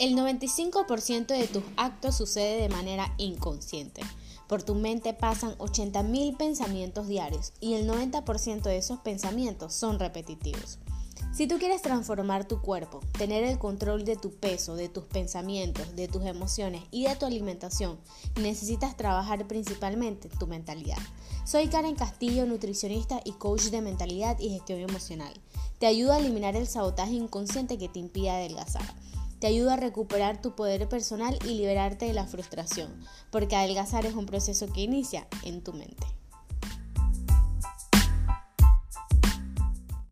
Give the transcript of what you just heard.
El 95% de tus actos sucede de manera inconsciente. Por tu mente pasan 80.000 pensamientos diarios y el 90% de esos pensamientos son repetitivos. Si tú quieres transformar tu cuerpo, tener el control de tu peso, de tus pensamientos, de tus emociones y de tu alimentación, necesitas trabajar principalmente tu mentalidad. Soy Karen Castillo, nutricionista y coach de mentalidad y gestión emocional. Te ayudo a eliminar el sabotaje inconsciente que te impide adelgazar. Te ayuda a recuperar tu poder personal y liberarte de la frustración, porque adelgazar es un proceso que inicia en tu mente.